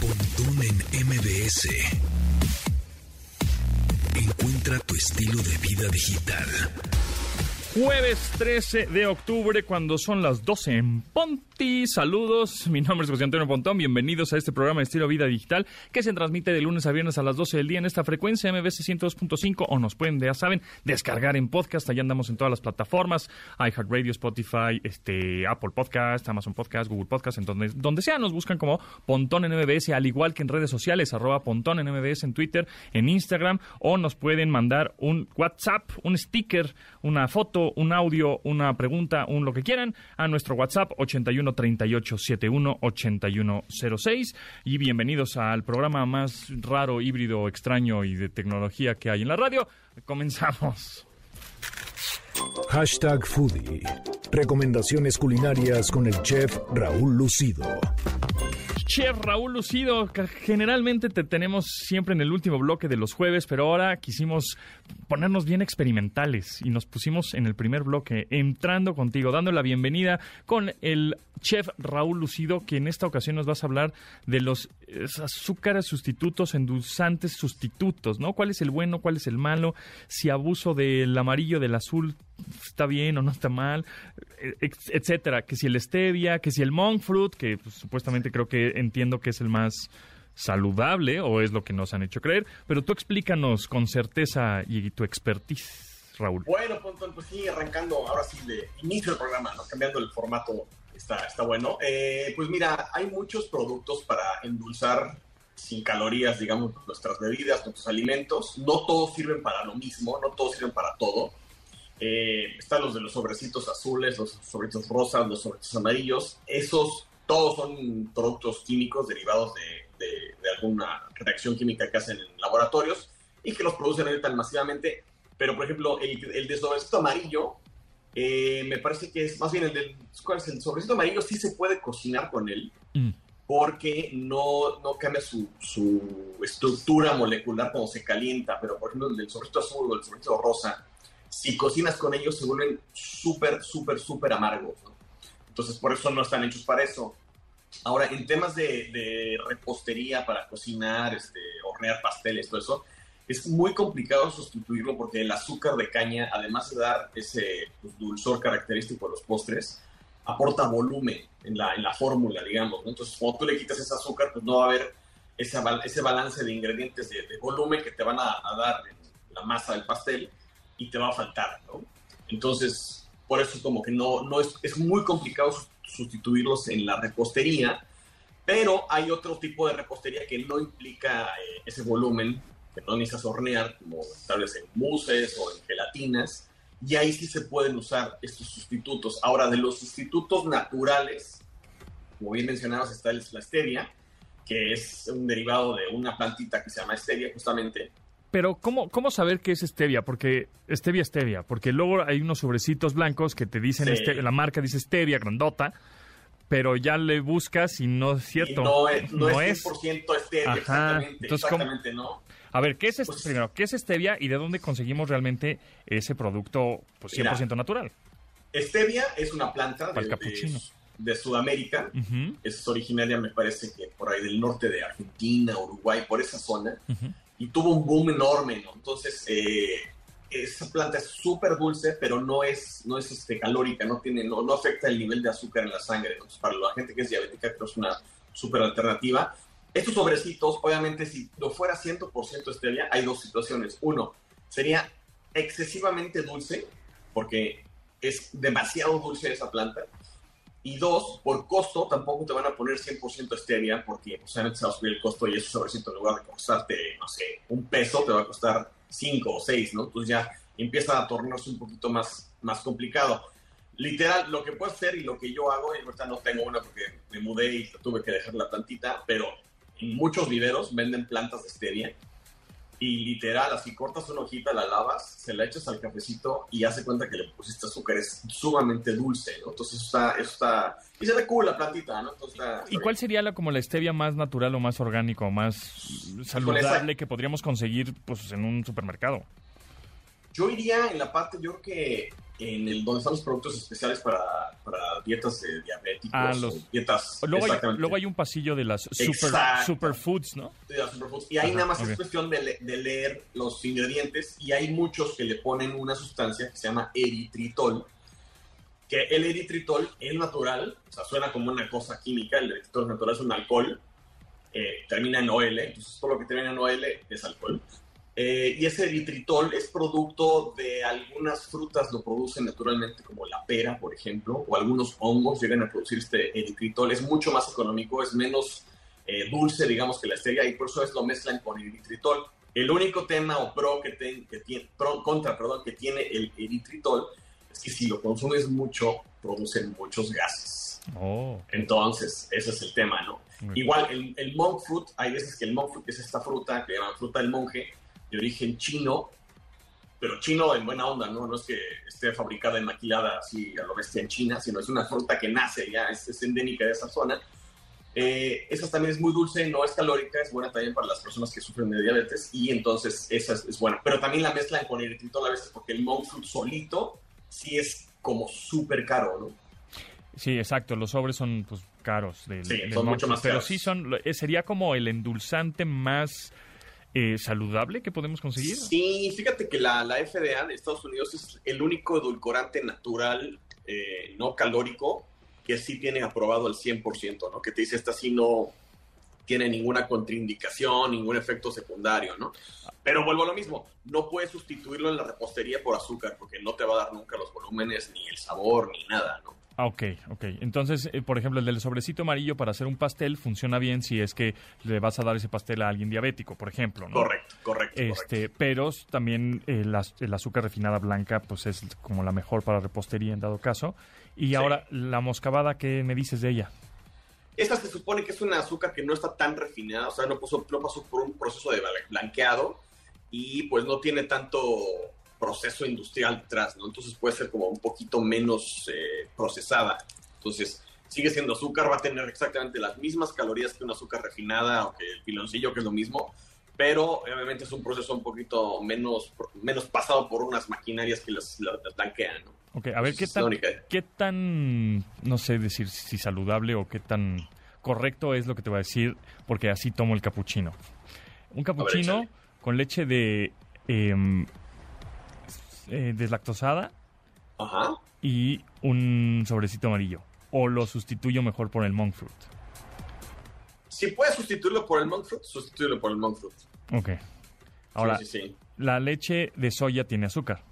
Pontón en MBS. Encuentra tu estilo de vida digital. Jueves 13 de octubre, cuando son las 12 en Saludos, mi nombre es José Antonio Pontón. Bienvenidos a este programa de estilo vida digital que se transmite de lunes a viernes a las 12 del día en esta frecuencia MBC 102.5 o nos pueden, ya saben, descargar en podcast. Allá andamos en todas las plataformas: iHeartRadio, Spotify, este, Apple Podcast, Amazon Podcast, Google Podcast, en donde, donde sea. Nos buscan como Pontón en MBS, al igual que en redes sociales, arroba Pontón en MBS en Twitter, en Instagram, o nos pueden mandar un WhatsApp, un sticker, una foto un audio, una pregunta, un lo que quieran, a nuestro WhatsApp 81 38 71 8106. Y bienvenidos al programa más raro, híbrido, extraño y de tecnología que hay en la radio. Comenzamos. Hashtag Foodie. Recomendaciones culinarias con el chef Raúl Lucido. Chef Raúl Lucido, generalmente te tenemos siempre en el último bloque de los jueves, pero ahora quisimos ponernos bien experimentales y nos pusimos en el primer bloque, entrando contigo, dando la bienvenida con el chef Raúl Lucido, que en esta ocasión nos vas a hablar de los azúcares sustitutos, endulzantes sustitutos, ¿no? ¿Cuál es el bueno, cuál es el malo? Si abuso del amarillo, del azul, está bien o no está mal, etcétera. Que si el stevia, que si el monk fruit, que pues, supuestamente creo que entiendo que es el más saludable o es lo que nos han hecho creer, pero tú explícanos con certeza y tu expertise, Raúl. Bueno, pues sí, arrancando ahora sí de inicio del programa, ¿no? cambiando el formato, está, está bueno. Eh, pues mira, hay muchos productos para endulzar sin calorías, digamos, nuestras bebidas, nuestros alimentos. No todos sirven para lo mismo, no todos sirven para todo. Eh, están los de los sobrecitos azules, los sobrecitos rosas, los sobrecitos amarillos. Esos todos son productos químicos derivados de, alguna reacción química que hacen en laboratorios y que los producen ahorita masivamente. Pero, por ejemplo, el, el de sobrecito amarillo, eh, me parece que es más bien el del el sobrecito amarillo, sí se puede cocinar con él. Mm. Porque no, no cambia su, su, estructura molecular cuando se calienta, pero por ejemplo el del sobrecito azul o el sobrecito rosa, si cocinas con ellos se vuelven súper, súper, súper amargos. Entonces, por eso no están hechos para eso. Ahora, en temas de, repostería para cocinar, este, hornear pasteles, todo eso, es muy complicado sustituirlo porque el azúcar de caña, además de dar ese pues, dulzor característico de los postres, aporta volumen en la, en la fórmula, digamos. Entonces, cuando tú le quitas ese azúcar, pues no va a haber ese, ese balance de ingredientes de, volumen que te van a, a dar la masa del pastel y te va a faltar, ¿no? Entonces, por eso es como que no, no es, es muy complicado sustituirlos en la repostería, pero hay otro tipo de repostería que no implica eh, ese volumen, que no necesitas hornear, como tal vez en muses o en gelatinas, y ahí sí se pueden usar estos sustitutos. Ahora, de los sustitutos naturales, como bien mencionabas, está la stevia, que es un derivado de una plantita que se llama stevia, justamente, pero ¿cómo, ¿cómo saber qué es stevia? Porque stevia, stevia. Porque luego hay unos sobrecitos blancos que te dicen, la marca dice stevia, grandota, pero ya le buscas y no es cierto. no es, no, es 100% stevia, exactamente, Entonces, exactamente ¿no? A ver, ¿qué es pues primero? ¿Qué es stevia y de dónde conseguimos realmente ese producto pues, 100% natural? Stevia es una planta de, de, Sudamérica. Es originaria, me parece que por ahí del norte de Argentina, Uruguay, por esa zona y tuvo un boom enorme, ¿no? Entonces, eh, esa planta es súper dulce, pero no es, no es este, calórica, no, tiene, no, no afecta el nivel de azúcar en la sangre. Entonces, para la gente que es diabética, creo que es una súper alternativa. Estos sobrecitos, obviamente, si lo fuera 100% stevia, hay dos situaciones. Uno, sería excesivamente dulce, porque es demasiado dulce esa planta. Y dos, por costo, tampoco te van a poner 100% stevia, porque pues, se va a subir el costo y ese sobrecito en lugar de costarte, no sé, un peso, te va a costar cinco o seis, ¿no? Entonces ya empieza a tornarse un poquito más, más complicado. Literal, lo que puedo hacer y lo que yo hago, y ahorita no tengo una porque me mudé y tuve que dejar la plantita, pero en muchos viveros venden plantas de stevia y literal, así cortas una hojita, la lavas, se la echas al cafecito y hace cuenta que le pusiste azúcar, es sumamente dulce, ¿no? Entonces eso está, eso está, y se ve cool la plantita, ¿no? ¿Y cuál sería la como la stevia más natural o más orgánico, más saludable que podríamos conseguir pues en un supermercado? Yo iría en la parte, yo creo que en el donde están los productos especiales para, para dietas de diabéticos, Ah, los- dietas. Luego hay, luego hay un pasillo de las super, superfoods, ¿no? de las superfoods. Y ahí Ajá, nada más ok. es cuestión de, le- de leer los ingredientes y hay muchos que le ponen una sustancia que se llama eritritol, que el eritritol es natural, o sea, suena como una cosa química, el eritritol natural es un alcohol, eh, termina en OL, entonces todo lo que termina en OL es alcohol. Eh, y ese eritritol es producto de algunas frutas, lo producen naturalmente, como la pera, por ejemplo, o algunos hongos llegan a producir este eritritol. Es mucho más económico, es menos eh, dulce, digamos, que la stevia, y por eso es lo mezclan con eritritol. El único tema o pro que, ten- que tiene, pro, contra, perdón, que tiene el eritritol es que si lo consumes mucho, producen muchos gases. Oh. Entonces, ese es el tema, ¿no? Igual, el, el monk fruit, hay veces que el monk fruit es esta fruta que llaman fruta del monje, de origen chino, pero chino en buena onda, ¿no? No es que esté fabricada y maquilada así a lo bestia en China, sino es una fruta que nace ya, es, es endémica de esa zona. Eh, esa también es muy dulce, no es calórica, es buena también para las personas que sufren de diabetes y entonces esa es, es buena. Pero también la mezclan con eritritol a veces porque el monk fruit solito sí es como súper caro, ¿no? Sí, exacto. Los sobres son pues caros. Del, Sí, del son monk mucho más Pero caros. sí son. eh, Sería como el endulzante más eh, saludable que podemos conseguir. Sí, fíjate que la, la FDA de Estados Unidos es el único edulcorante natural eh, no calórico que sí tiene aprobado al 100%, ¿no? Que te dice, esta sí no tiene ninguna contraindicación, ningún efecto secundario, ¿no? Pero vuelvo a lo mismo, no puedes sustituirlo en la repostería por azúcar porque no te va a dar nunca los volúmenes, ni el sabor, ni nada, ¿no? Ah, ok, ok. Entonces, eh, por ejemplo, el del sobrecito amarillo para hacer un pastel funciona bien si es que le vas a dar ese pastel a alguien diabético, por ejemplo, ¿no? Correcto, correcto, correcto. Este, pero también el, az- el azúcar refinada blanca, pues es como la mejor para repostería en dado caso. Y Sí. ahora, la moscabada, ¿qué me dices de ella? Esta se supone que es una azúcar que no está tan refinada, o sea, no, puso, no pasó por un proceso de bla- blanqueado y pues no tiene tanto proceso industrial detrás, ¿no? Entonces puede ser como un poquito menos eh, procesada. Entonces, sigue siendo azúcar, va a tener exactamente las mismas calorías que una azúcar refinada o que el piloncillo, que es lo mismo, pero obviamente es un proceso un poquito menos, menos pasado por unas maquinarias que las, las- las blanquean, ¿no? Ok, a ver, ¿qué tan, qué tan, no sé decir si saludable o qué tan correcto es lo que te voy a decir, porque así tomo el capuchino. Un capuchino con leche de em, eh, deslactosada Ajá. y un sobrecito amarillo. O lo sustituyo mejor por el monk fruit. Si puedes sustituirlo por el monk fruit, sustitúyelo por el monk fruit. Ok. Ahora, Sí, sí, sí. la leche de soya tiene azúcar.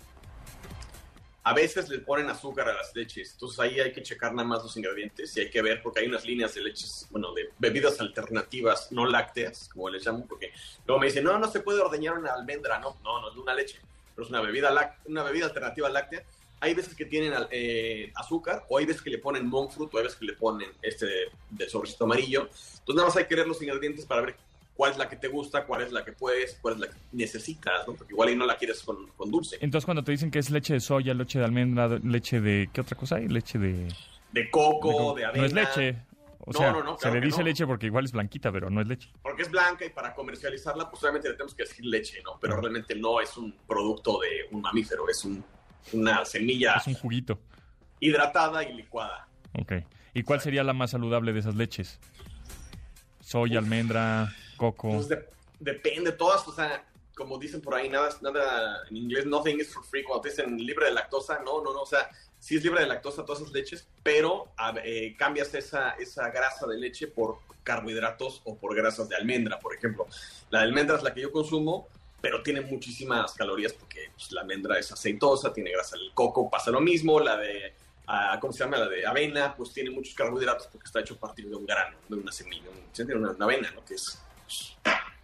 A veces le ponen azúcar a las leches, entonces ahí hay que checar nada más los ingredientes y hay que ver porque hay unas líneas de leches, bueno, de bebidas alternativas no lácteas, como les llamo, porque luego me dicen, no, no se puede ordeñar una almendra, no, no, no es una leche, pero es una bebida, láct- una bebida alternativa láctea. Hay veces que tienen eh, azúcar o hay veces que le ponen monk fruit o hay veces que le ponen este del sobrecito amarillo. Entonces nada más hay que leer los ingredientes para ver cuál es la que te gusta, cuál es la que puedes, cuál es la que necesitas, ¿no? Porque igual ahí no la quieres con, con dulce. Entonces, cuando te dicen que es leche de soya, leche de almendra, leche de... ¿Qué otra cosa hay? Leche de... De coco, co- de avena. No es leche. O No, sea, no, no, se le dice leche porque igual es blanquita, pero no es leche. porque es blanca y para comercializarla, pues obviamente le tenemos que decir leche, ¿no? Pero realmente no es un producto de un mamífero, es un- una semilla Es un juguito. hidratada y licuada. Ok. ¿Y cuál sería la más saludable de esas leches? Soya, almendra, coco. Pues de- depende, todas, o sea, como dicen por ahí, nada, nada en inglés, nothing is for free. Cuando te dicen libre de lactosa, no, no, no, o sea, sí es libre de lactosa todas esas leches, pero eh, cambias esa, esa grasa de leche por carbohidratos o por grasas de almendra, por ejemplo. La de almendra es la que yo consumo, pero tiene muchísimas calorías porque pues, la almendra es aceitosa, tiene grasa del coco, pasa lo mismo, la de, ah, ¿cómo se llama? La de avena, pues tiene muchos carbohidratos porque está hecho a partir de un grano, de una semilla, de una, una avena, ¿no? Que es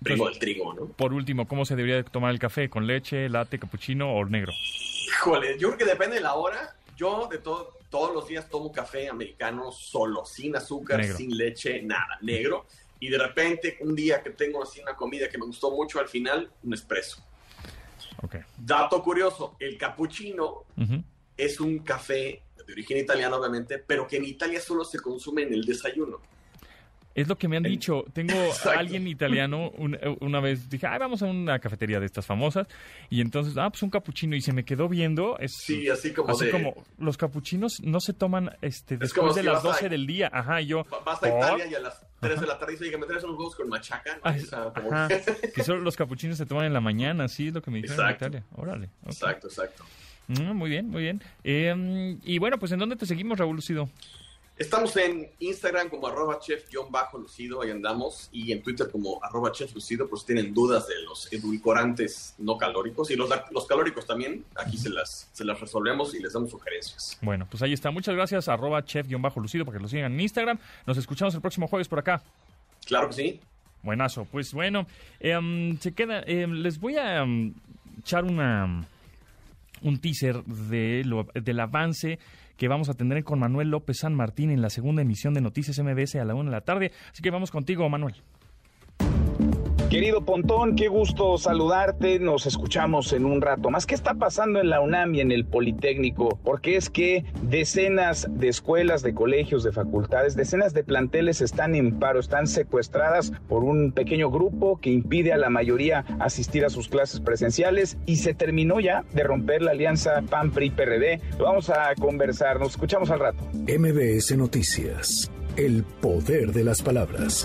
primo del trigo, ¿no? Por último, ¿cómo se debería tomar el café? ¿Con leche, latte, capuchino o negro? Híjole, yo creo que depende de la hora. Yo de todo, todos los días tomo café americano solo, sin azúcar, Negro. sin leche, nada, negro. Y de repente, un día que tengo así una comida que me gustó mucho, al final, un espresso. Ok. Dato curioso, el cappuccino es un café de origen italiano, obviamente, pero que en Italia solo se consume en el desayuno. Es lo que me han dicho. Tengo a alguien italiano, una vez dije, ah, vamos a una cafetería de estas famosas. Y entonces, ah, pues un capuchino. Y se me quedó viendo. Es, sí, así como así como los capuchinos no se toman este después de las 12 del día. Ajá, yo. Vas a Italia y a las 3 de la tarde dice que me traes unos huevos con machaca. Ajá. que solo los capuchinos se toman en la mañana, sí, es lo que me dijeron en Italia. Órale. Exacto, exacto. Mm, muy bien, muy bien. Eh, y bueno, pues ¿en dónde te seguimos, Raúl Lucido? Estamos en Instagram como arroba chef-lucido, ahí andamos, y en Twitter como arroba chef lucido, por si tienen dudas de los edulcorantes no calóricos y los, los calóricos también, aquí se las, se las resolvemos y les damos sugerencias. Bueno, pues ahí está. Muchas gracias, arroba chef-lucido, para que lo sigan en Instagram. Nos escuchamos el próximo jueves por acá. Claro que sí. Buenazo. Pues bueno, em, se queda, em, les voy a em, echar una un teaser de lo, del avance que vamos a tener con Manuel López San Martín en la segunda emisión de Noticias MBS a la una de la tarde. Así que vamos contigo, Manuel. Querido Pontón, qué gusto saludarte. Nos escuchamos en un rato más. ¿Qué está pasando en la UNAM y en el Politécnico? Porque es que decenas de escuelas, de colegios, de facultades, decenas de planteles están en paro, están secuestradas por un pequeño grupo que impide a la mayoría asistir a sus clases presenciales y se terminó ya de romper la alianza PAN-PRI-PRD. Vamos a conversar. Nos escuchamos al rato. MBS Noticias. El poder de las palabras.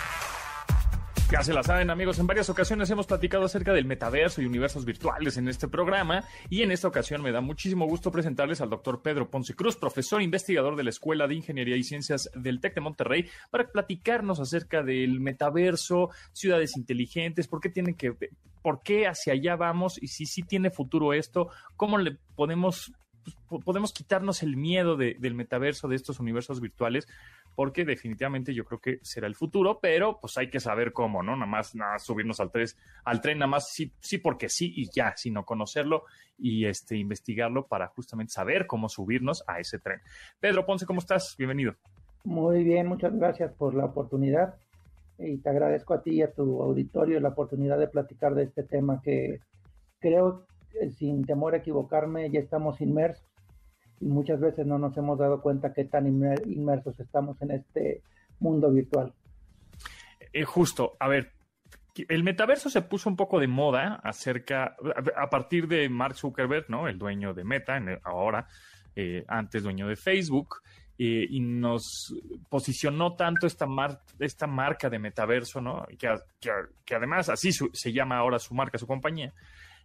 Ya se la saben amigos, en varias ocasiones hemos platicado acerca del metaverso y universos virtuales en este programa y en esta ocasión me da muchísimo gusto presentarles al doctor Pedro Ponce Cruz, profesor investigador de la Escuela de Ingeniería y Ciencias del TEC de Monterrey, para platicarnos acerca del metaverso, ciudades inteligentes, por qué tienen que, por qué hacia allá vamos y si sí tiene futuro esto, cómo le podemos pues, podemos quitarnos el miedo del metaverso, de estos universos virtuales, porque definitivamente yo creo que será el futuro, pero pues hay que saber cómo, ¿no? Nada más, nada subirnos al, tres, al tren, nada más sí, sí porque sí y ya, sino conocerlo y este, investigarlo para justamente saber cómo subirnos a ese tren. Pedro Ponce, ¿cómo estás? Bienvenido. Muy bien, muchas gracias por la oportunidad y te agradezco a ti y a tu auditorio la oportunidad de platicar de este tema que creo, sin temor a equivocarme, ya estamos inmersos y muchas veces no nos hemos dado cuenta qué tan inmersos estamos en este mundo virtual. Eh, justo, a ver, el metaverso se puso un poco de moda acerca, a partir de Mark Zuckerberg, ¿no? El dueño de Meta, ahora, eh, antes dueño de Facebook, eh, y nos posicionó tanto esta, esta marca de metaverso, ¿no? Que, además así se llama ahora su marca, su compañía,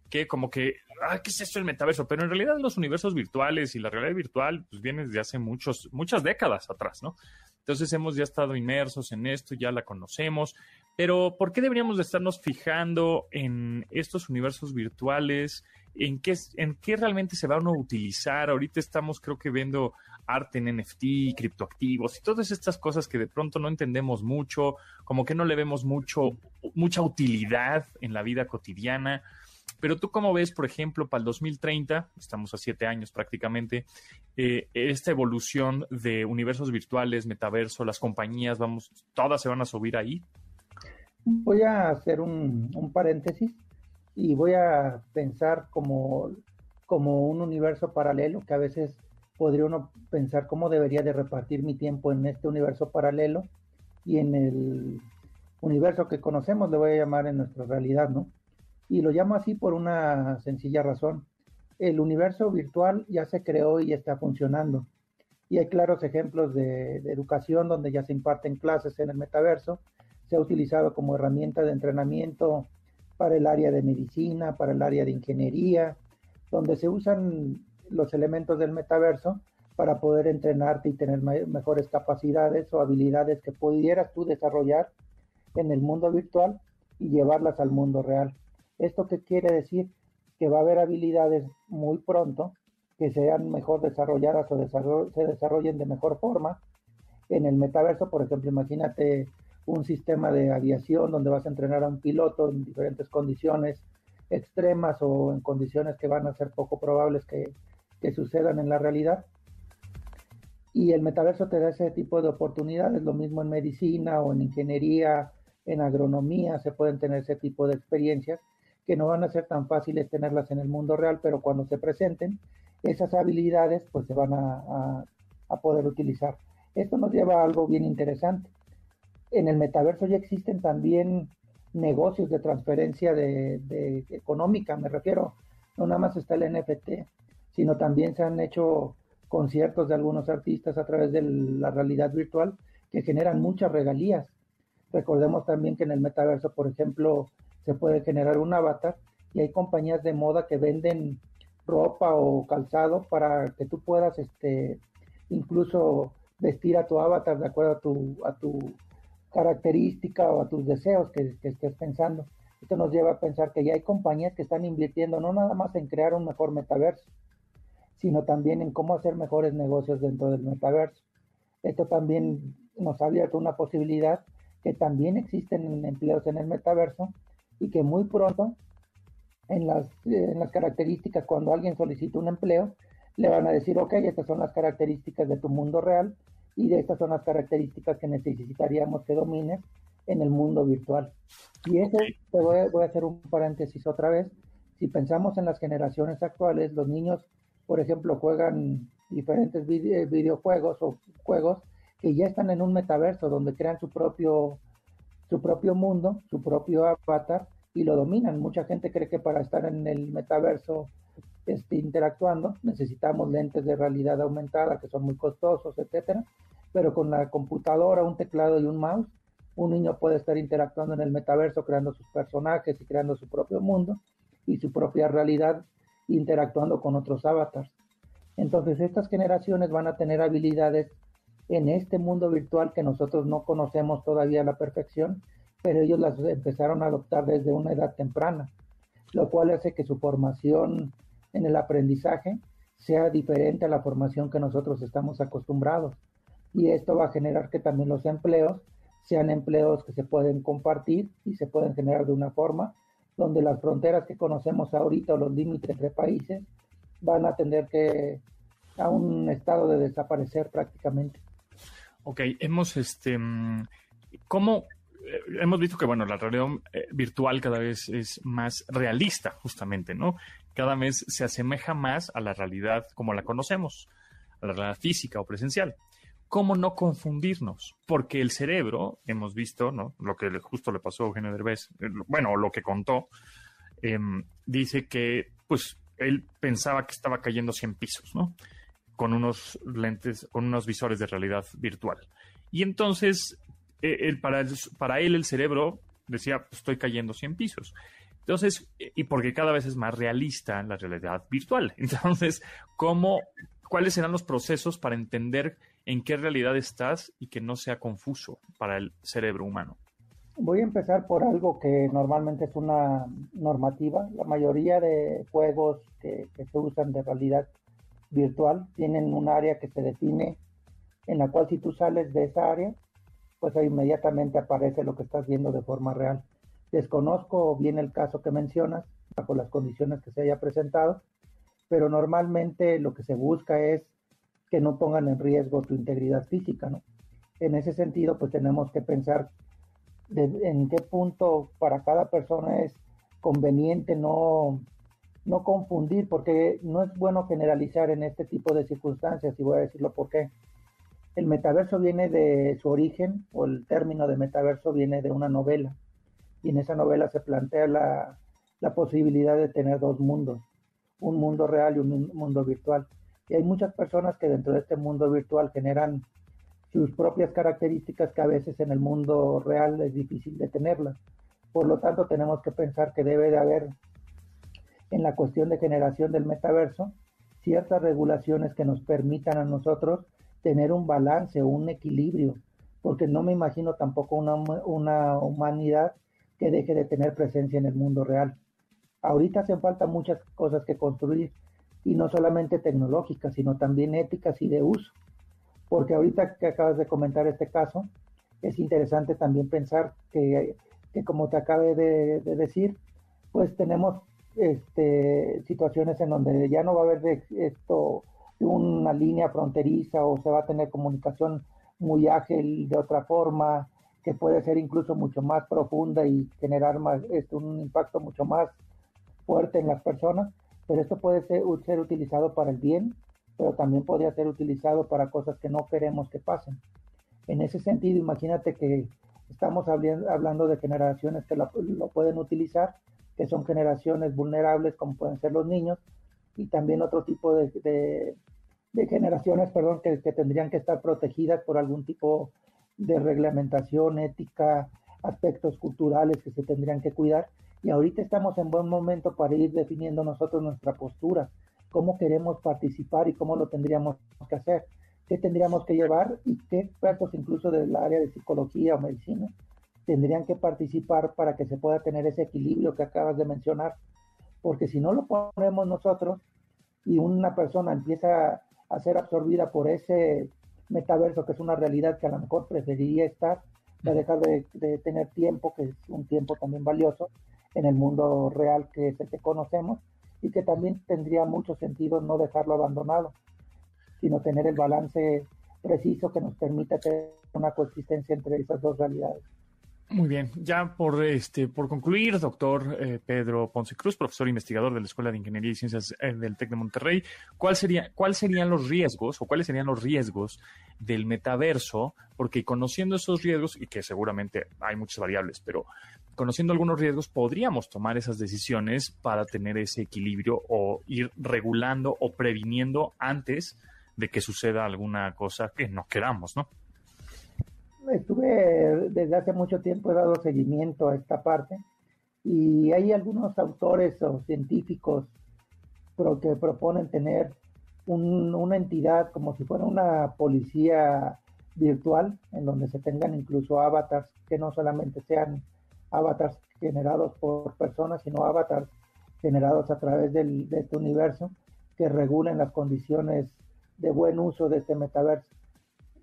que como que, ah, ¿qué es esto el metaverso? Pero en realidad los universos virtuales y la realidad virtual pues vienen desde hace muchos, muchas décadas atrás, ¿no? Entonces hemos ya estado inmersos en esto, ya la conocemos, pero ¿por qué deberíamos de estarnos fijando en estos universos virtuales? ¿En qué, en qué realmente se van a utilizar? Ahorita estamos creo que viendo arte en NFT, criptoactivos y todas estas cosas que de pronto no entendemos mucho, como que no le vemos mucho, mucha utilidad en la vida cotidiana. Pero tú cómo ves, por ejemplo, para el 2030, estamos a siete años prácticamente, eh, esta evolución de universos virtuales, metaverso, las compañías, vamos, todas se van a subir ahí. Voy a hacer un, paréntesis y voy a pensar como, como un universo paralelo que a veces podría uno pensar cómo debería de repartir mi tiempo en este universo paralelo y en el universo que conocemos, le voy a llamar en nuestra realidad, ¿no? Y lo llamo así por una sencilla razón. El universo virtual ya se creó y está funcionando. Y hay claros ejemplos de, educación donde ya se imparten clases en el metaverso. Se ha utilizado como herramienta de entrenamiento para el área de medicina, para el área de ingeniería, donde se usan los elementos del metaverso para poder entrenarte y tener mejores capacidades o habilidades que pudieras tú desarrollar en el mundo virtual y llevarlas al mundo real. ¿Esto qué quiere decir? Que va a haber habilidades muy pronto que sean mejor desarrolladas o se desarrollen de mejor forma. En el metaverso, por ejemplo, imagínate un sistema de aviación donde vas a entrenar a un piloto en diferentes condiciones extremas o en condiciones que van a ser poco probables que, que sucedan en la realidad. Y el metaverso te da ese tipo de oportunidades, lo mismo en medicina o en ingeniería, en agronomía, se pueden tener ese tipo de experiencias que no van a ser tan fáciles tenerlas en el mundo real, pero cuando se presenten, esas habilidades pues se van a, a, poder utilizar. Esto nos lleva a algo bien interesante. En el metaverso ya existen también negocios de transferencia de, económica, me refiero, no nada más está el NFT, sino también se han hecho conciertos de algunos artistas a través de la realidad virtual que generan muchas regalías. Recordemos también que en el metaverso, por ejemplo, se puede generar un avatar y hay compañías de moda que venden ropa o calzado para que tú puedas este incluso vestir a tu avatar de acuerdo a tu, a tu característica o a tus deseos que, estés pensando. Esto nos lleva a pensar que ya hay compañías que están invirtiendo no nada más en crear un mejor metaverso, sino también en cómo hacer mejores negocios dentro del metaverso. Esto también nos ha abierto una posibilidad que también existen empleos en el metaverso y que muy pronto en las, en las características, cuando alguien solicita un empleo, le van a decir, ok, estas son las características de tu mundo real y de estas son las características que necesitaríamos que domines en el mundo virtual. Y eso, te voy a, voy a hacer un paréntesis otra vez. Si pensamos en las generaciones actuales, los niños, por ejemplo, juegan diferentes videojuegos o juegos que ya están en un metaverso donde crean su propio su propio mundo, su propio avatar y lo dominan. Mucha gente cree que para estar en el metaverso este, interactuando necesitamos lentes de realidad aumentada que son muy costosos, etcétera. Pero con la computadora, un teclado y un mouse, un niño puede estar interactuando en el metaverso, creando sus personajes y creando su propio mundo y su propia realidad, interactuando con otros avatars. Entonces, estas generaciones van a tener habilidades en este mundo virtual que nosotros no conocemos todavía a la perfección, pero ellos las empezaron a adoptar desde una edad temprana, lo cual hace que su formación en el aprendizaje sea diferente a la formación que nosotros estamos acostumbrados. Y esto va a generar que también los empleos sean empleos que se pueden compartir y se pueden generar de una forma donde las fronteras que conocemos ahorita o los límites entre países van a tener que a un estado de desaparecer prácticamente. Ok, hemos, este, mm, ¿cómo eh, hemos visto que, bueno, la realidad eh, virtual cada vez es más realista, justamente, ¿no? Cada vez se asemeja más a la realidad como la conocemos, a la realidad física o presencial. ¿Cómo no confundirnos? Porque el cerebro, hemos visto, ¿no? Lo que justo le pasó a Eugenio Derbez, eh, bueno, lo que contó, em, dice que, pues, él pensaba que estaba cayendo 100 pisos, ¿no? Con unos lentes, con unos visores de realidad virtual. Y entonces, eh, para, él el cerebro decía, pues, estoy cayendo 100 pisos. Entonces, y porque cada vez es más realista la realidad virtual. Entonces, ¿cómo, ¿cuáles serán los procesos para entender en qué realidad estás y que no sea confuso para el cerebro humano? Voy a empezar por algo que normalmente es una normativa. La mayoría de juegos que, que se usan de realidad virtual tienen un área que se define en la cual si tú sales de esa área, pues inmediatamente aparece lo que estás viendo de forma real. Desconozco bien el caso que mencionas, bajo las condiciones que se haya presentado, pero normalmente lo que se busca es que no pongan en riesgo tu integridad física, ¿no? En ese sentido, pues tenemos que pensar en qué punto para cada persona es conveniente no no confundir, porque no es bueno generalizar en este tipo de circunstancias, y voy a decirlo por qué. El metaverso viene de su origen, o el término de metaverso viene de una novela, y en esa novela se plantea la, la posibilidad de tener dos mundos, un mundo real y un mundo virtual. Y hay muchas personas que dentro de este mundo virtual generan sus propias características que a veces en el mundo real es difícil de tenerlas. Por lo tanto, tenemos que pensar que debe de haber en la cuestión de generación del metaverso, ciertas regulaciones que nos permitan a nosotros tener un balance o un equilibrio, porque no me imagino tampoco una, una humanidad que deje de tener presencia en el mundo real. Ahorita hacen falta muchas cosas que construir, y no solamente tecnológicas, sino también éticas y de uso. Porque ahorita que acabas de comentar este caso, es interesante también pensar que, como te acabé de, decir, pues tenemos este, situaciones en donde ya no va a haber esto una línea fronteriza o se va a tener comunicación muy ágil de otra forma, que puede ser incluso mucho más profunda y generar más, esto, un impacto mucho más fuerte en las personas, pero esto puede ser, ser utilizado para el bien, pero también podría ser utilizado para cosas que no queremos que pasen. En ese sentido, imagínate que estamos hablando de generaciones que lo, pueden utilizar, que son generaciones vulnerables como pueden ser los niños, y también otro tipo de, generaciones, perdón, que, que, tendrían que estar protegidas por algún tipo de reglamentación ética, aspectos culturales que se tendrían que cuidar. Y ahorita estamos en buen momento para ir definiendo nosotros nuestra postura, cómo queremos participar y cómo lo tendríamos que hacer qué tendríamos que llevar y qué expertos incluso del área de psicología o medicina tendrían que participar para que se pueda tener ese equilibrio que acabas de mencionar. Porque si no lo ponemos nosotros y una persona empieza a ser absorbida por ese metaverso, que es una realidad que a lo mejor preferiría estar, a dejar de, de tener tiempo, que es un tiempo también valioso, en el mundo real que es el que conocemos, y que también tendría mucho sentido no dejarlo abandonado sino tener el balance preciso que nos permita tener una coexistencia entre esas dos realidades. Muy bien, ya por este por concluir, doctor eh, Pedro Ponce Cruz, profesor investigador de la Escuela de Ingeniería y Ciencias eh, del TEC de Monterrey, ¿cuál sería, ¿cuáles serían los riesgos o cuáles serían los riesgos del metaverso? Porque conociendo esos riesgos, y que seguramente hay muchas variables, pero conociendo algunos riesgos, podríamos tomar esas decisiones para tener ese equilibrio o ir regulando o previniendo antes de que suceda alguna cosa que no queramos, ¿no? Estuve desde hace mucho tiempo, he dado seguimiento a esta parte y hay algunos autores o científicos que proponen tener una entidad como si fuera una policía virtual, en donde se tengan incluso avatars que no solamente sean avatars generados por personas, sino avatars generados a través del, de este universo que regulen las condiciones de buen uso de este metaverso.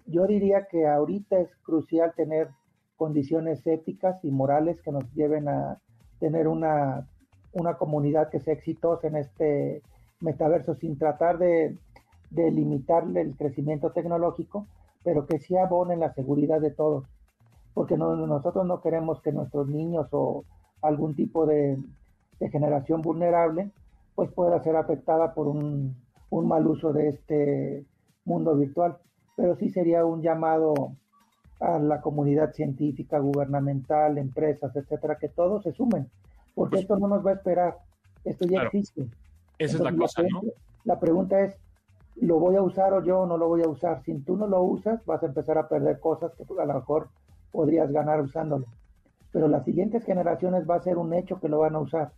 Yo diría que ahorita es crucial tener condiciones éticas y morales que nos lleven a tener una, una comunidad que sea exitosa en este metaverso sin tratar de, de limitarle el crecimiento tecnológico, pero que sí abone la seguridad de todos. Porque nosotros no queremos que nuestros niños o algún tipo de, de generación vulnerable pues pueda ser afectada por un un mal uso de este mundo virtual, pero sí sería un llamado a la comunidad científica, gubernamental, empresas, etcétera, que todos se sumen, porque pues esto no nos va a esperar, esto ya existe. Esa es la cosa, ¿no? La pregunta es, ¿lo voy a usar o yo no lo voy a usar? Si tú no lo usas, vas a empezar a perder cosas que a lo mejor podrías ganar usándolo. Pero las siguientes generaciones va a ser un hecho que lo van a usar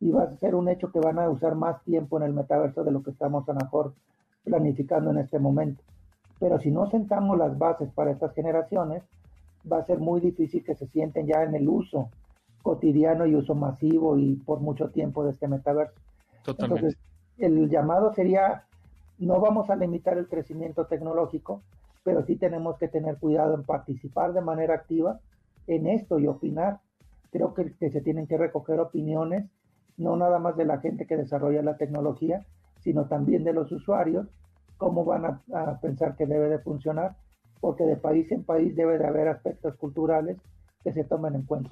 y va a ser un hecho que van a usar más tiempo en el metaverso de lo que estamos a lo mejor planificando en este momento. Pero si no sentamos las bases para estas generaciones, va a ser muy difícil que se sienten ya en el uso cotidiano y uso masivo y por mucho tiempo de este metaverso. Totalmente. Entonces, el llamado sería, no vamos a limitar el crecimiento tecnológico, pero sí tenemos que tener cuidado en participar de manera activa en esto y opinar. Creo que, que se tienen que recoger opiniones no nada más de la gente que desarrolla la tecnología, sino también de los usuarios, cómo van a, pensar que debe de funcionar, porque de país en país debe de haber aspectos culturales que se tomen en cuenta.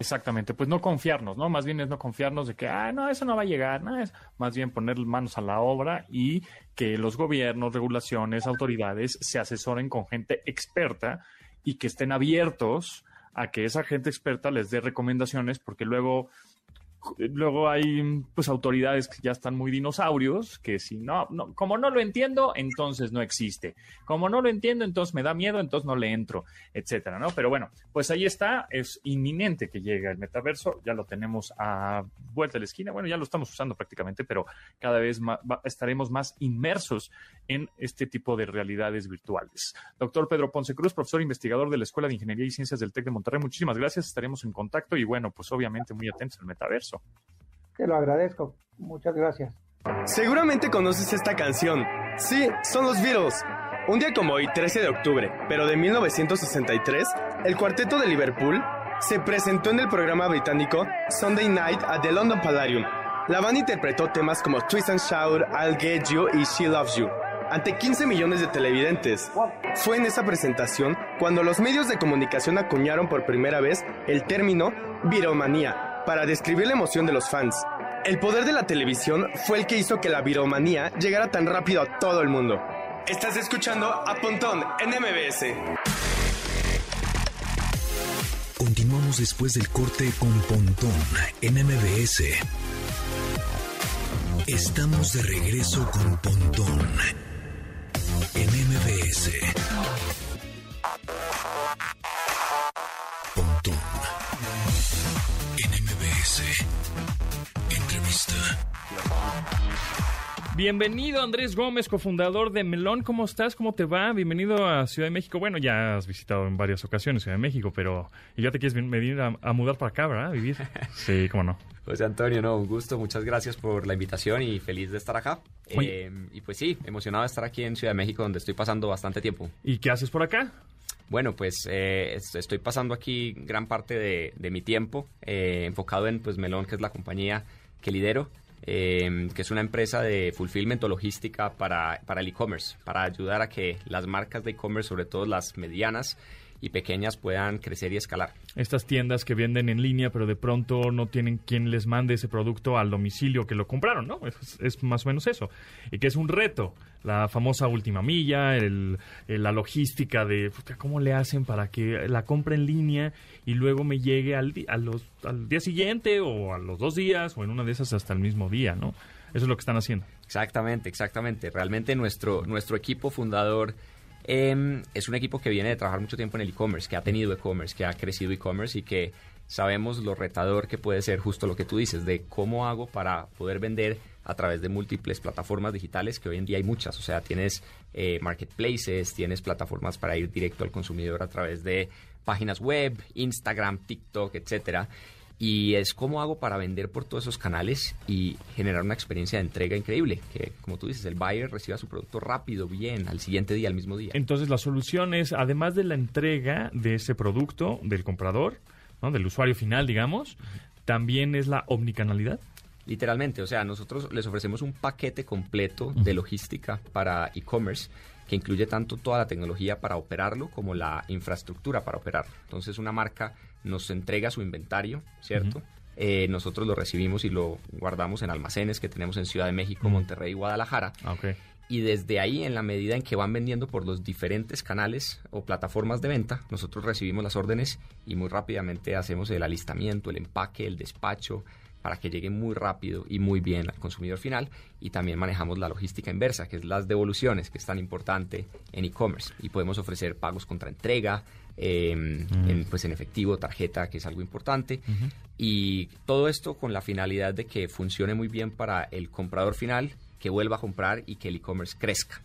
Exactamente, pues no confiarnos, ¿no? Más bien es no confiarnos de que, ah, no, eso no va a llegar, no, es más bien poner manos a la obra y que los gobiernos, regulaciones, autoridades se asesoren con gente experta y que estén abiertos a que esa gente experta les dé recomendaciones, porque luego luego hay pues autoridades que ya están muy dinosaurios, que si no, no, como no lo entiendo, entonces no existe. Como no lo entiendo, entonces me da miedo, entonces no le entro, etcétera, ¿no? Pero bueno, pues ahí está, es inminente que llegue el metaverso, ya lo tenemos a vuelta de la esquina, bueno, ya lo estamos usando prácticamente, pero cada vez más, estaremos más inmersos en este tipo de realidades virtuales. Doctor Pedro Ponce Cruz, profesor investigador de la Escuela de Ingeniería y Ciencias del TEC de Monterrey, muchísimas gracias, estaremos en contacto y bueno, pues obviamente muy atentos al metaverso. Te lo agradezco. Muchas gracias. Seguramente conoces esta canción. Sí, son los Beatles. Un día como hoy, 13 de octubre, pero de 1963, el cuarteto de Liverpool se presentó en el programa británico Sunday Night at the London Palladium. La banda interpretó temas como Twist and Shout, I'll Get You y She Loves You ante 15 millones de televidentes. Fue en esa presentación cuando los medios de comunicación acuñaron por primera vez el término viromanía para describir la emoción de los fans. El poder de la televisión fue el que hizo que la viromanía llegara tan rápido a todo el mundo. Estás escuchando a Pontón en MBS. Continuamos después del corte con Pontón en MBS. Estamos de regreso con Pontón en MBS. Bienvenido Andrés Gómez, cofundador de Melón. ¿Cómo estás? ¿Cómo te va? Bienvenido a Ciudad de México. Bueno, ya has visitado en varias ocasiones Ciudad de México, pero y ya te quieres venir a, a mudar para acá, ¿verdad? A vivir. Sí, cómo no. José Antonio, no, un gusto, muchas gracias por la invitación y feliz de estar acá. Eh, y pues sí, emocionado de estar aquí en Ciudad de México, donde estoy pasando bastante tiempo. ¿Y qué haces por acá? Bueno, pues eh, est- estoy pasando aquí gran parte de, de mi tiempo eh, enfocado en pues Melón, que es la compañía que lidero, eh, que es una empresa de fulfillment o logística para, para el e-commerce, para ayudar a que las marcas de e-commerce, sobre todo las medianas y pequeñas, puedan crecer y escalar. Estas tiendas que venden en línea, pero de pronto no tienen quien les mande ese producto al domicilio que lo compraron, ¿no? Es, es más o menos eso. Y que es un reto. La famosa última milla, el, el- la logística de cómo le hacen para que la compre en línea y luego me llegue al, a los, al día siguiente o a los dos días o en una de esas hasta el mismo día, ¿no? Eso es lo que están haciendo. Exactamente, exactamente. Realmente nuestro, nuestro equipo fundador em, es un equipo que viene de trabajar mucho tiempo en el e-commerce, que ha tenido e-commerce, que ha crecido e-commerce y que sabemos lo retador que puede ser justo lo que tú dices, de cómo hago para poder vender a través de múltiples plataformas digitales, que hoy en día hay muchas. O sea, tienes eh, marketplaces, tienes plataformas para ir directo al consumidor a través de páginas web, Instagram, TikTok, etcétera. Y es cómo hago para vender por todos esos canales y generar una experiencia de entrega increíble. Que, como tú dices, el buyer reciba su producto rápido, bien, al siguiente día, al mismo día. Entonces la solución es, además de la entrega de ese producto del comprador, ¿no? del usuario final, digamos, también es la omnicanalidad. Literalmente, o sea, nosotros les ofrecemos un paquete completo de logística para e-commerce que incluye tanto toda la tecnología para operarlo como la infraestructura para operarlo. Entonces, una marca nos entrega su inventario, ¿cierto? Eh, nosotros lo recibimos y lo guardamos en almacenes que tenemos en Ciudad de México, Monterrey y Guadalajara. Ah, ok. Y desde ahí, en la medida en que van vendiendo por los diferentes canales o plataformas de venta, nosotros recibimos las órdenes y muy rápidamente hacemos el alistamiento, el empaque, el despacho, para que llegue muy rápido y muy bien al consumidor final. Y también manejamos la logística inversa, que es las devoluciones, que es tan importante en e-commerce. Y podemos ofrecer pagos contra entrega, eh, en, pues en efectivo, tarjeta, que es algo importante. Y todo esto con la finalidad de que funcione muy bien para el comprador final, que vuelva a comprar y que el e-commerce crezca.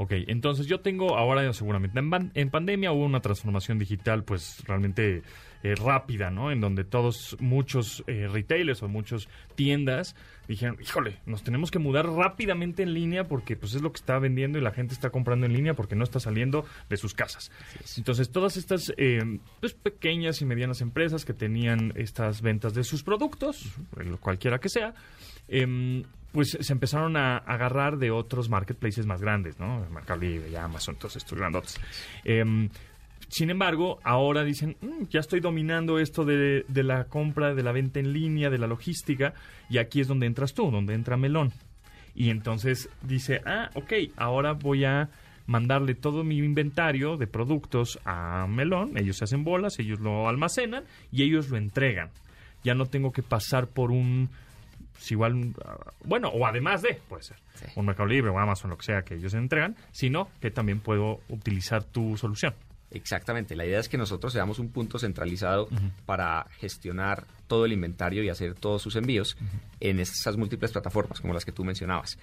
Ok, entonces yo tengo ahora seguramente en, en pandemia hubo una transformación digital pues realmente eh, rápida, ¿no? En donde todos, muchos eh, retailers o muchas tiendas dijeron, híjole, nos tenemos que mudar rápidamente en línea porque pues es lo que está vendiendo y la gente está comprando en línea porque no está saliendo de sus casas. Entonces todas estas eh, pues, pequeñas y medianas empresas que tenían estas ventas de sus productos, eh, cualquiera que sea, em, pues se empezaron a agarrar de otros marketplaces más grandes, ¿no? Mercado Libre, Amazon, todos estos grandotes. Em, sin embargo, ahora dicen, "Mm, ya estoy dominando esto de, de la compra, de la venta en línea, de la logística, y aquí es donde entras tú, donde entra Melón. Y entonces dice, ah, ok, ahora voy a mandarle todo mi inventario de productos a Melón, ellos se hacen bolas, ellos lo almacenan y ellos lo entregan. Ya no tengo que pasar por un pues igual, ah, bueno, o además de, puede ser, Sí. un Mercado Libre o Amazon, lo que sea que ellos entregan, sino que también puedo utilizar tu solución. Exactamente, la idea es que nosotros seamos un punto centralizado para gestionar todo el inventario y hacer todos sus envíos en esas múltiples plataformas como las que tú mencionabas.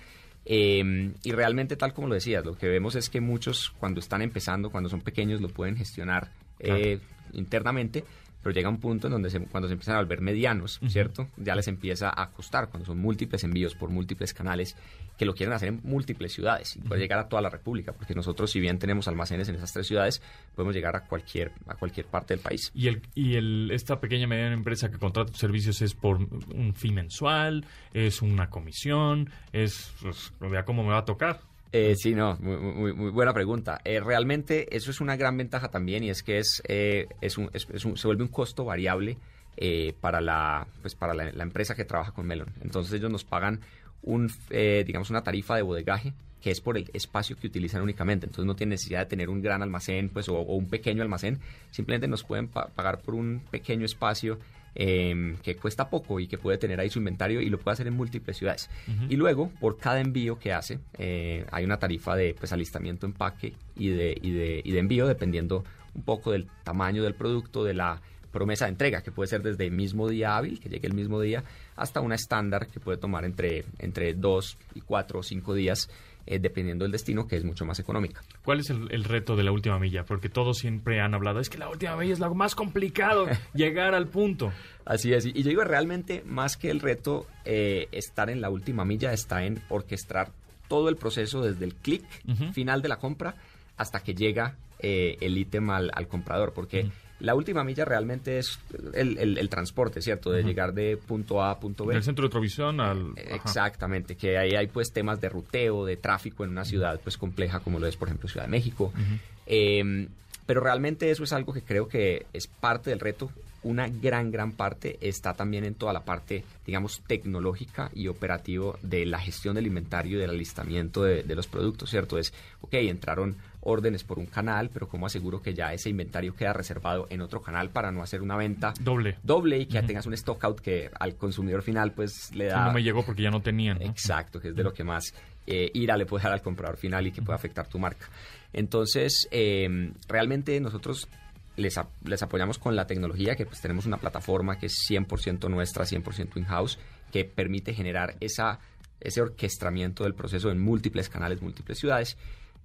Eh, y realmente, tal como lo decías, lo que vemos es que muchos cuando están empezando, cuando son pequeños, lo pueden gestionar eh, internamente, pero llega un punto en donde se- cuando se empiezan a volver medianos, ¿cierto? Ya les empieza a costar, cuando son múltiples envíos por múltiples canales, que lo quieren hacer en múltiples ciudades y puede llegar a toda la República, porque nosotros si bien tenemos almacenes en esas tres ciudades, podemos llegar a cualquier, a cualquier parte del país. Y, el, y el, esta pequeña mediana empresa que contrata tus servicios es por un fee mensual, es una comisión, es pues, vea cómo me va a tocar. Eh, sí, no, muy, muy- buena pregunta. Eh, realmente eso es una gran ventaja también y es que es, eh, es un- es- un- se vuelve un costo variable eh, para, la, pues para la, empresa que trabaja con Melon. Entonces ellos nos pagan un, eh, digamos una tarifa de bodegaje que es por el espacio que utilizan únicamente. Entonces no tienen necesidad de tener un gran almacén pues, o, un pequeño almacén. Simplemente nos pueden pa- pagar por un pequeño espacio eh, que cuesta poco y que puede tener ahí su inventario y lo puede hacer en múltiples ciudades. Y luego, por cada envío que hace, eh, hay una tarifa de pues, alistamiento, empaque y de, y, de, y de envío, dependiendo un poco del tamaño del producto, de la promesa de entrega, que puede ser desde el mismo día hábil, que llegue el mismo día, hasta una estándar que puede tomar entre, entre dos y cuatro o cinco días, eh, dependiendo del destino, que es mucho más económica. ¿Cuál es el, el reto de la última milla? Porque todos siempre han hablado, es que la última milla es lo más complicado, llegar al punto. Así es, y yo digo realmente más que el reto eh, estar en la última milla, está en orquestar todo el proceso desde el clic final de la compra hasta que llega eh, el ítem al, al comprador, porque. La última milla realmente es el, el- el transporte, ¿cierto? De llegar de punto A a punto B. Del centro de Trovisión al... ajá. Exactamente, que ahí hay pues temas de ruteo, de tráfico en una ciudad pues compleja como lo es por ejemplo Ciudad de México. Eh, pero realmente eso es algo que creo que es parte del reto. Una gran, gran parte está también en toda la parte, digamos, tecnológica y operativo de la gestión del inventario y del alistamiento de, de los productos, ¿cierto? Es, ok, entraron órdenes por un canal, pero ¿cómo aseguro que ya ese inventario queda reservado en otro canal para no hacer una venta Doble. doble y que ya Ujú. tengas un stock out que al consumidor final pues le da... no me llegó porque ya no tenían. ¿no? Exacto, que es de lo que más eh, ira le puede dar al comprador final y que puede afectar tu marca. Entonces, eh, realmente nosotros les, les apoyamos con la tecnología, que pues tenemos una plataforma que es 100% nuestra, 100% in-house, que permite generar esa, ese orquestamiento del proceso en múltiples canales, múltiples ciudades.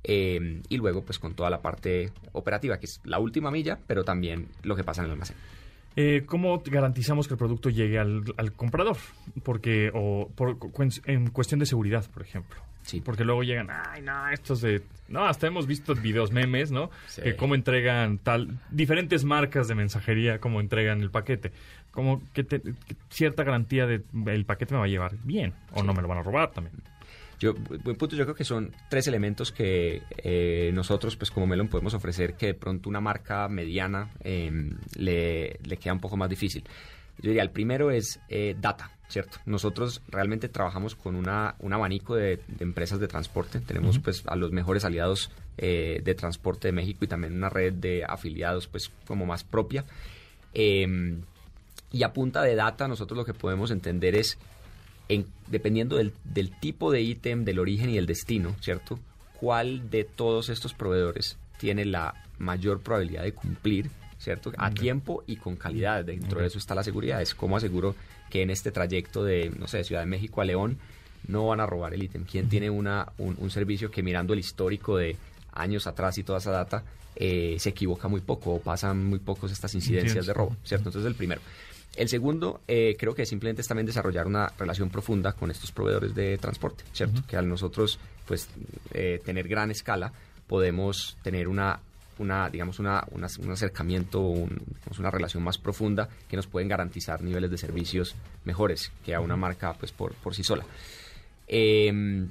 Eh, y luego, pues con toda la parte operativa, que es la última milla, pero también lo que pasa en el almacén. Eh, ¿Cómo garantizamos que el producto llegue al, al comprador? Porque, o por, en cuestión de seguridad, por ejemplo. Sí. Porque luego llegan, ay, no, estos de... No, hasta hemos visto videos memes, ¿no? Sí. Que cómo entregan tal... Diferentes marcas de mensajería, cómo entregan el paquete. Como que, te- que cierta garantía de el paquete me va a llevar bien. O no me lo van a robar también. Yo, buen punto, yo creo que son tres elementos que eh, nosotros, pues como Melon, podemos ofrecer que de pronto una marca mediana eh, le, le queda un poco más difícil. Yo diría, el primero es eh, data, ¿cierto? Nosotros realmente trabajamos con una, un abanico de, de empresas de transporte. Tenemos Ujú. pues a los mejores aliados eh, de transporte de México y también una red de afiliados pues como más propia. Eh, y a punta de data nosotros lo que podemos entender es en- dependiendo del, del tipo de ítem, del origen y del destino, ¿cierto? ¿Cuál de todos estos proveedores tiene la mayor probabilidad de cumplir, ¿cierto? A tiempo y con calidad. Dentro de eso está la seguridad. Es cómo aseguro que en este trayecto de, no sé, de Ciudad de México a León no van a robar el ítem. ¿Quién tiene una, un, un servicio que mirando el histórico de años atrás y toda esa data eh, se equivoca muy poco o pasan muy pocos estas incidencias de robo, ¿cierto? Entonces el primero. El segundo, eh, creo que simplemente es también desarrollar una relación profunda con estos proveedores de transporte, ¿cierto? Que al nosotros, pues, eh, tener gran escala, podemos tener una, una digamos, una, una- un acercamiento, un- digamos, una relación más profunda que nos pueden garantizar niveles de servicios mejores que a una marca, pues, por, por sí sola. Eh,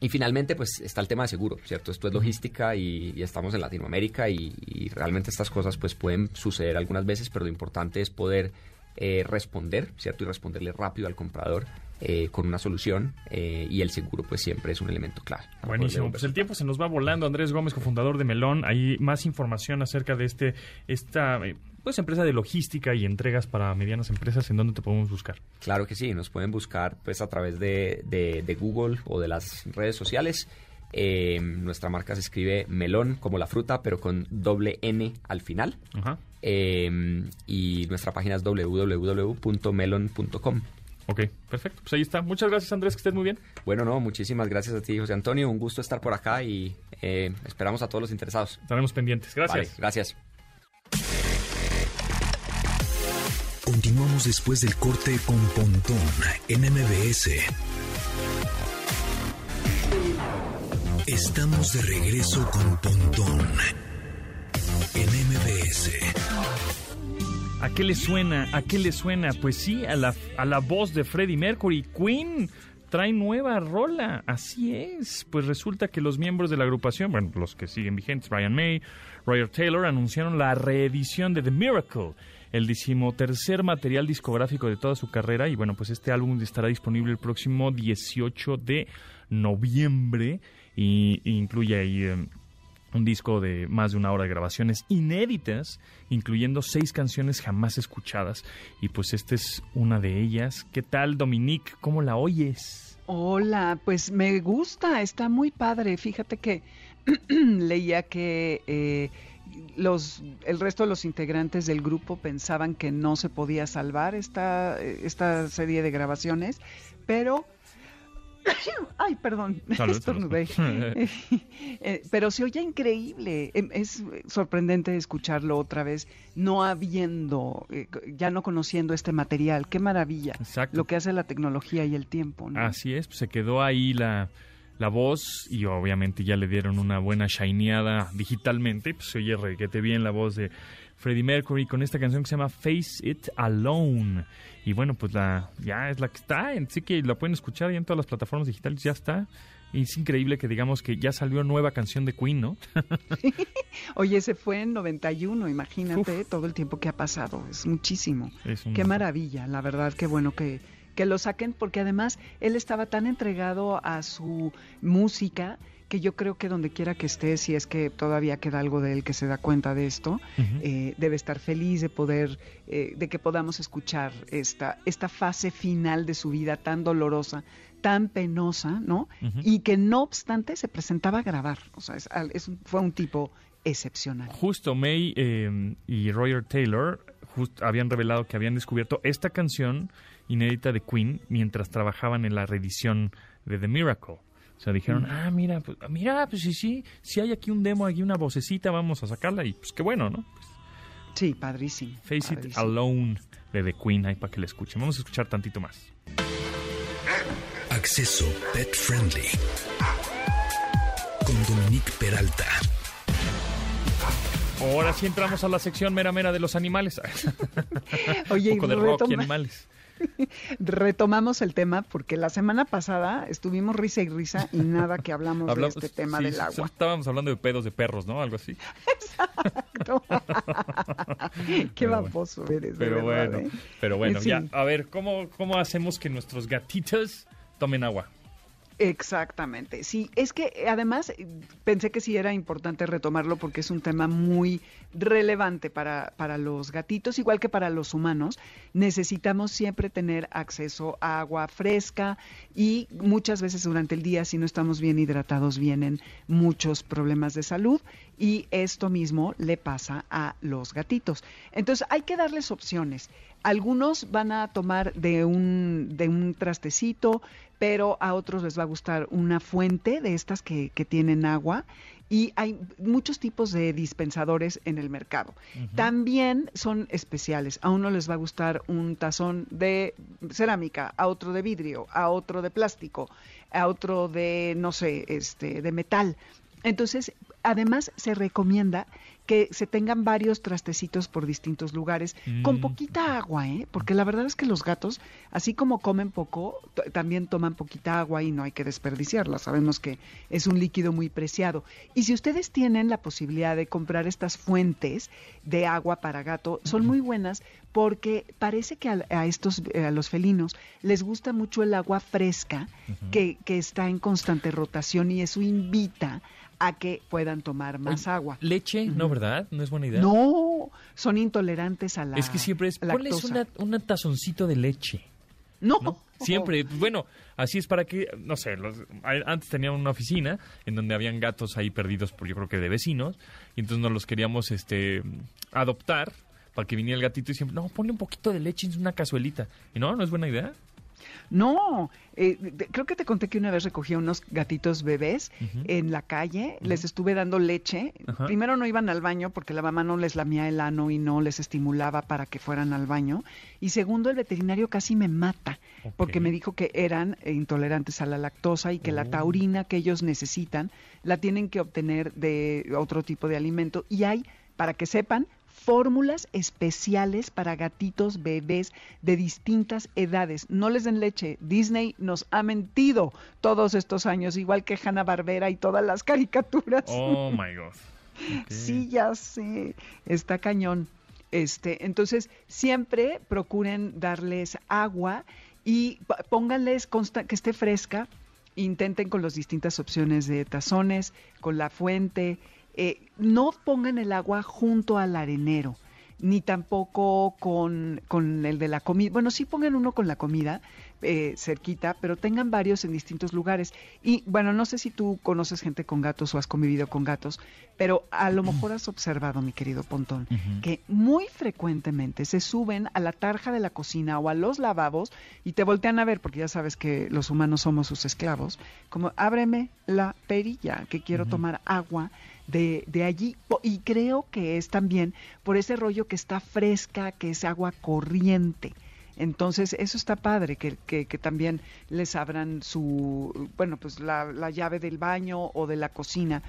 y finalmente, pues está el tema de seguro, ¿cierto? Esto es logística y, y estamos en Latinoamérica y, y realmente estas cosas pues pueden suceder algunas veces, pero lo importante es poder eh, responder, ¿cierto? Y responderle rápido al comprador eh, con una solución eh, y el seguro pues siempre es un elemento clave. Buenísimo. Pues el tiempo se nos va volando. Andrés Gómez, cofundador de Melón. Hay más información acerca de este esta eh, pues empresa de logística y entregas para medianas empresas. ¿En dónde te podemos buscar? Claro que sí, nos pueden buscar pues a través de, de- de Google o de las redes sociales. Eh, nuestra marca se escribe melón como la fruta, pero con doble N al final. Ajá. Eh, y nuestra página es www.melon.com. Ok, perfecto. Pues ahí está. Muchas gracias, Andrés. Que estés muy bien. Bueno, no, muchísimas gracias a ti, José Antonio. Un gusto estar por acá y eh, esperamos a todos los interesados. Estaremos pendientes. Gracias. Vale, gracias. Volvemos después del corte con Pontón en MBS. Estamos de regreso con Pontón en MBS. ¿A qué le suena? ¿A qué le suena? Pues sí, a la, a la voz de Freddie Mercury. Queen trae nueva rola. Así es. Pues resulta que los miembros de la agrupación, bueno, los que siguen vigentes, Brian May, Roger Taylor, anunciaron la reedición de The Miracle, el decimotercer material discográfico de toda su carrera. Y bueno, pues este álbum estará disponible el próximo 18 de noviembre y, incluye ahí eh, un disco de más de una hora de grabaciones inéditas, incluyendo seis canciones jamás escuchadas. Y pues esta es una de ellas. ¿Qué tal, Dominique? ¿Cómo la oyes? Hola, pues me gusta, está muy padre. Fíjate que leía que eh, los, el resto de los integrantes del grupo pensaban que no se podía salvar esta, esta serie de grabaciones, pero Ay, perdón, Salud, estornudé. Eh, Pero se oye increíble. Em, Es sorprendente escucharlo otra vez, no habiendo, eh, ya no conociendo este material. Qué maravilla. Exacto. Lo que hace la tecnología y el tiempo. ¿no? Así es, pues se quedó ahí la, la voz y obviamente ya le dieron una buena shineada digitalmente. Pues se oye requete bien la voz de Freddie Mercury con esta canción que se llama Face It Alone. Y bueno, pues la ya es la que está, así que la pueden escuchar ya en todas las plataformas digitales, ya está. Y es increíble que digamos que ya salió nueva canción de Queen, ¿no? Oye, se fue en 91, imagínate todo el tiempo que ha pasado. Es muchísimo. Es un- Qué maravilla, la verdad, qué bueno que, que lo saquen, porque además él estaba tan entregado a su música que yo creo que donde quiera que esté, si es que todavía queda algo de él que se da cuenta de esto, eh, debe estar feliz de poder, eh, de que podamos escuchar esta, esta fase final de su vida tan dolorosa, tan penosa, ¿no? Y que no obstante se presentaba a grabar. O sea, es es fue un tipo excepcional. Justo May eh, y Roger Taylor just- habían revelado que habían descubierto esta canción inédita de Queen mientras trabajaban en la reedición de The Miracle. O sea, dijeron, ah, mira, pues, mira, pues sí, sí, si hay aquí un demo, aquí una vocecita, vamos a sacarla y pues qué bueno, ¿no? Sí, padrísimo. Face It. Alone de The Queen, ahí para que la escuchen. Vamos a escuchar tantito más. Acceso Pet Friendly. Con Dominique Peralta. Ahora sí entramos a la sección mera mera de los animales. Oye, un y poco de rock y animales. retomamos el tema porque la semana pasada estuvimos risa y risa y nada que hablamos Hablamos- de este tema sí, del agua. Estábamos hablando de pedos de perros, ¿no? Algo así. Qué Pero baboso eres, de Pero verdad, bueno, ¿eh? pero bueno, En ya. fin. A ver, ¿cómo, ¿cómo hacemos que nuestros gatitos tomen agua? Exactamente, sí, es que eh, además eh, pensé que sí era importante retomarlo porque es un tema muy relevante para, para los gatitos, igual que para los humanos. Necesitamos siempre tener acceso a agua fresca y muchas veces durante el día, si no estamos bien hidratados, vienen muchos problemas de salud y esto mismo le pasa a los gatitos. Entonces hay que darles opciones. Algunos van a tomar de un, de un trastecito, pero a otros les va a gustar una fuente de estas que, que tienen agua y hay muchos tipos de dispensadores en el mercado. También son especiales. A uno les va a gustar un tazón de cerámica, a otro de vidrio, a otro de plástico, a otro de, no sé, este, de metal. Entonces, además se recomienda que se tengan varios trastecitos por distintos lugares con Mm. poquita agua, ¿eh? Porque la verdad es que los gatos, así como comen poco, también toman poquita agua y no hay que desperdiciarla. Sabemos que es un líquido muy preciado. Y si ustedes tienen la posibilidad de comprar estas fuentes de agua para gato, son muy buenas porque parece que a, a estos, eh, a los felinos, les gusta mucho el agua fresca que, que está en constante rotación y eso invita a que puedan tomar más agua. Leche, no, ¿verdad? No es buena idea. No, son intolerantes a la Es que siempre es, ponles una, un tazoncito de leche. No, ¿no? Siempre, bueno, así es para que, no sé, los- antes teníamos una oficina en donde habían gatos ahí perdidos por yo creo que de vecinos, y entonces nos los queríamos este adoptar para que viniera el gatito y siempre, no, ponle un poquito de leche en una cazuelita. Y no, no es buena idea. No, eh, creo que te conté que una vez recogí unos gatitos bebés en la calle, les estuve dando leche. Primero no iban al baño porque la mamá no les lamía el ano y no les estimulaba para que fueran al baño. Y segundo, el veterinario casi me mata porque me dijo que eran intolerantes a la lactosa y que la oh. taurina que ellos necesitan la tienen que obtener de otro tipo de alimento. Y hay, para que sepan, fórmulas especiales para gatitos bebés de distintas edades. No les den leche. Disney nos ha mentido todos estos años, igual que Hanna Barbera y todas las caricaturas. Oh my God. Sí, ya sé. Está cañón. Este, entonces, siempre procuren darles agua y pónganles que esté fresca. Intenten con las distintas opciones de tazones, con la fuente, eh, no pongan el agua junto al arenero, ni tampoco con, el de la comida. Bueno, sí pongan uno con la comida eh, cerquita, pero tengan varios en distintos lugares. Y bueno, no sé si tú conoces gente con gatos o has convivido con gatos, pero a lo mejor has observado, mi querido Pontón, que muy frecuentemente se suben a la tarja de la cocina o a los lavabos y te voltean a ver, porque ya sabes que los humanos somos sus esclavos, como ábreme la perilla, que quiero tomar agua de, de allí. Y creo que es también por ese rollo que está fresca, que es agua corriente. Entonces, eso está padre, que, que, también les abran su, bueno, pues la, la, llave del baño o de la cocina.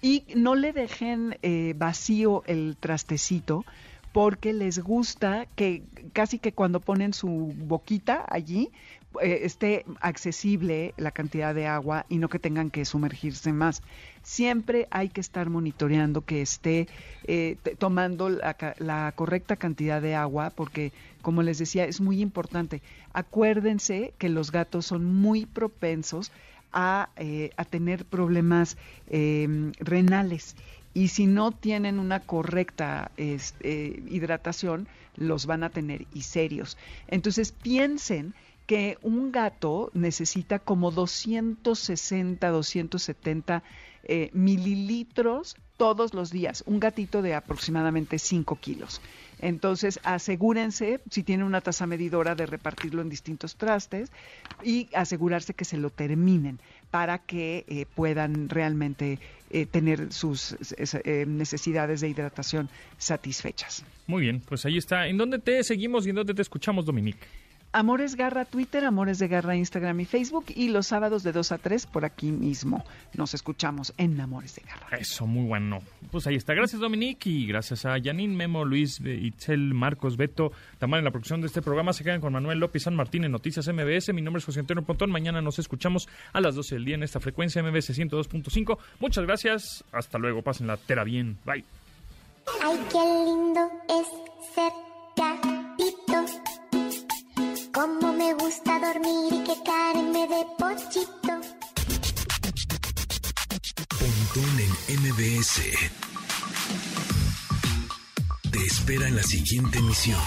Y no le dejen eh, vacío el trastecito, porque les gusta que casi que cuando ponen su boquita allí, eh, esté accesible la cantidad de agua y no que tengan que sumergirse más. Siempre hay que estar monitoreando que esté eh, tomando la, correcta cantidad de agua porque, como les decía, es muy importante. Acuérdense que los gatos son muy propensos a, eh, tener problemas em, renales y si no tienen una correcta hidratación, los van a tener y serios. Entonces piensen que un gato necesita como 260, 270 eh, mililitros todos los días, un gatito de aproximadamente 5 kilos. Entonces, asegúrense, si tienen una taza medidora, de repartirlo en distintos trastes y asegurarse que se lo terminen para que eh, puedan realmente eh, tener sus necesidades de hidratación satisfechas. Muy bien, pues ahí está. ¿En dónde te seguimos y en dónde te escuchamos, Dominique? Amores Garra Twitter, Amores de Garra Instagram y Facebook y los sábados de 2 a 3 por aquí mismo. Nos escuchamos en Amores de Garra. Eso, muy bueno. Pues ahí está. Gracias Dominique y gracias a Janine, Memo, Luis, Itzel, Marcos, Beto, también en la producción de este programa. Se quedan con Manuel López San Martín en Noticias MBS. Mi nombre es José Antonio Pontón. Mañana nos escuchamos a las 12 del día en esta frecuencia MBS 102.5. Muchas gracias. Hasta luego. Pasen la tera bien. Bye. Ay, qué lindo es ser. Como me gusta dormir y que me de pochito. Pontón en MBS. Te espera en la siguiente emisión.